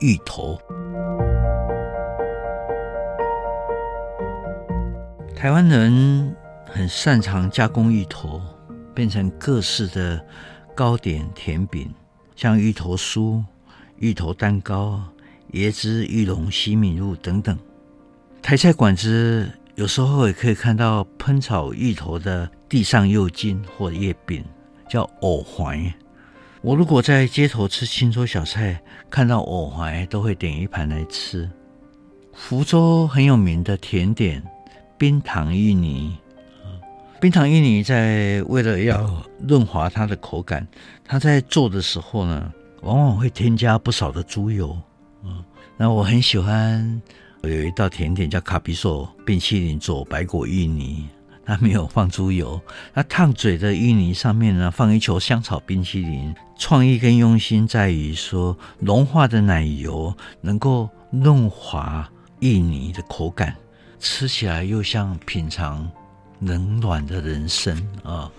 芋头，台湾人很擅长加工芋头，变成各式的糕点甜饼，像芋头酥、芋头蛋糕、椰汁芋龙西米露等等。台菜馆子有时候也可以看到喷炒芋头的地上幼筋或叶饼，叫藕环。我如果在街头吃清粥小菜，看到藕怀都会点一盘来吃。福州很有名的甜点冰糖芋泥，冰糖芋泥在为了要润滑它的口感，它在做的时候呢，往往会添加不少的猪油。嗯，那我很喜欢有一道甜点叫卡比索冰淇淋做白果芋泥。它没有放猪油，那烫嘴的芋泥上面呢，放一球香草冰淇淋。创意跟用心在于说，融化的奶油能够润滑芋泥的口感，吃起来又像品尝冷暖的人生啊。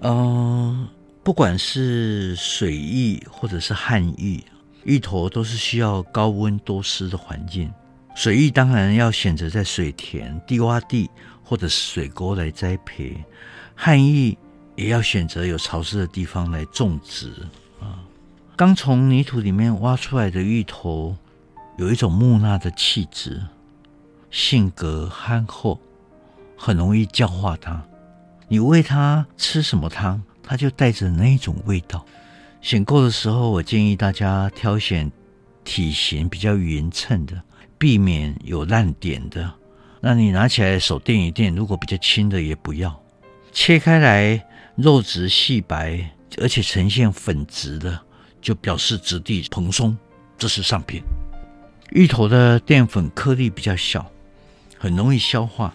嗯、不管是水芋或者是旱芋，芋头都是需要高温多湿的环境。水芋当然要选择在水田、低洼地。或者水沟来栽培，旱芋也要选择有潮湿的地方来种植啊。刚从泥土里面挖出来的芋头，有一种木讷的气质，性格憨厚，很容易教化它。你喂它吃什么汤，它就带着那种味道。选购的时候，我建议大家挑选体型比较匀称的，避免有烂点的。那你拿起来手垫一垫，如果比较轻的也不要。切开来肉质细白，而且呈现粉质的，就表示质地蓬松，这是上品。芋头的淀粉颗粒比较小，很容易消化，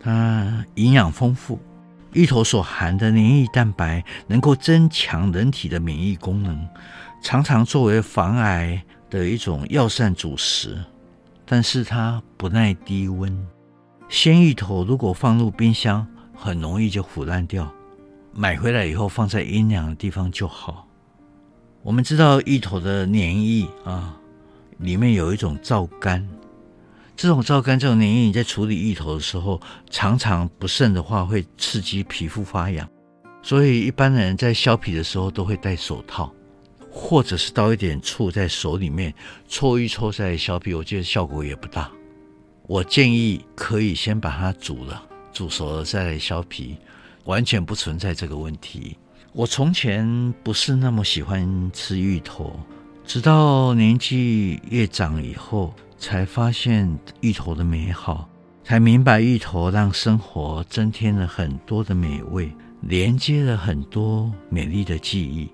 它营养丰富。芋头所含的黏液蛋白能够增强人体的免疫功能，常常作为防癌的一种药膳主食。但是它不耐低温，鲜芋头如果放入冰箱，很容易就腐烂掉。买回来以后放在阴凉的地方就好。我们知道芋头的黏液啊，里面有一种皂苷，这种皂苷这种黏液，你在处理芋头的时候，常常不慎的话会刺激皮肤发痒，所以一般的人在削皮的时候都会戴手套。或者是倒一点醋在手里面搓一搓再削皮，我觉得效果也不大。我建议可以先把它煮了，煮熟了再来削皮，完全不存在这个问题。我从前不是那么喜欢吃芋头，直到年纪越长以后，才发现芋头的美好，才明白芋头让生活增添了很多的美味，连接了很多美丽的记忆。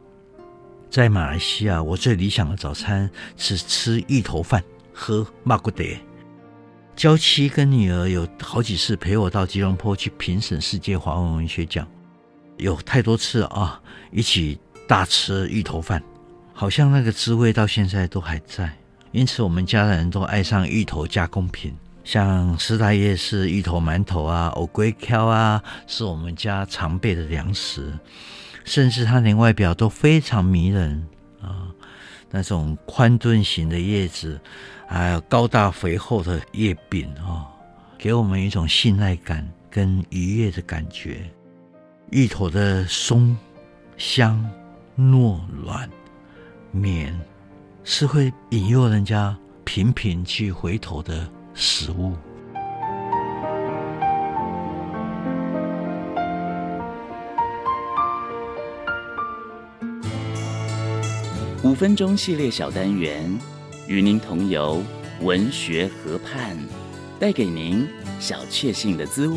在马来西亚，我最理想的早餐是吃芋头饭，喝马古德。娇妻跟女儿有好几次陪我到吉隆坡去评审世界华文文学奖，有太多次啊，一起大吃芋头饭，好像那个滋味到现在都还在。因此，我们家人都爱上芋头加工品，像师大夜市芋头馒头啊、藕粿条啊，是我们家常备的粮食。甚至它连外表都非常迷人啊，那种宽墩形的叶子，还有高大肥厚的叶柄啊，给我们一种信赖感跟愉悦的感觉。芋头的松、香、糯、软、绵，是会引诱人家频频去回头的食物。五分钟系列小单元，与您同游文学河畔，带给您小确幸的滋味。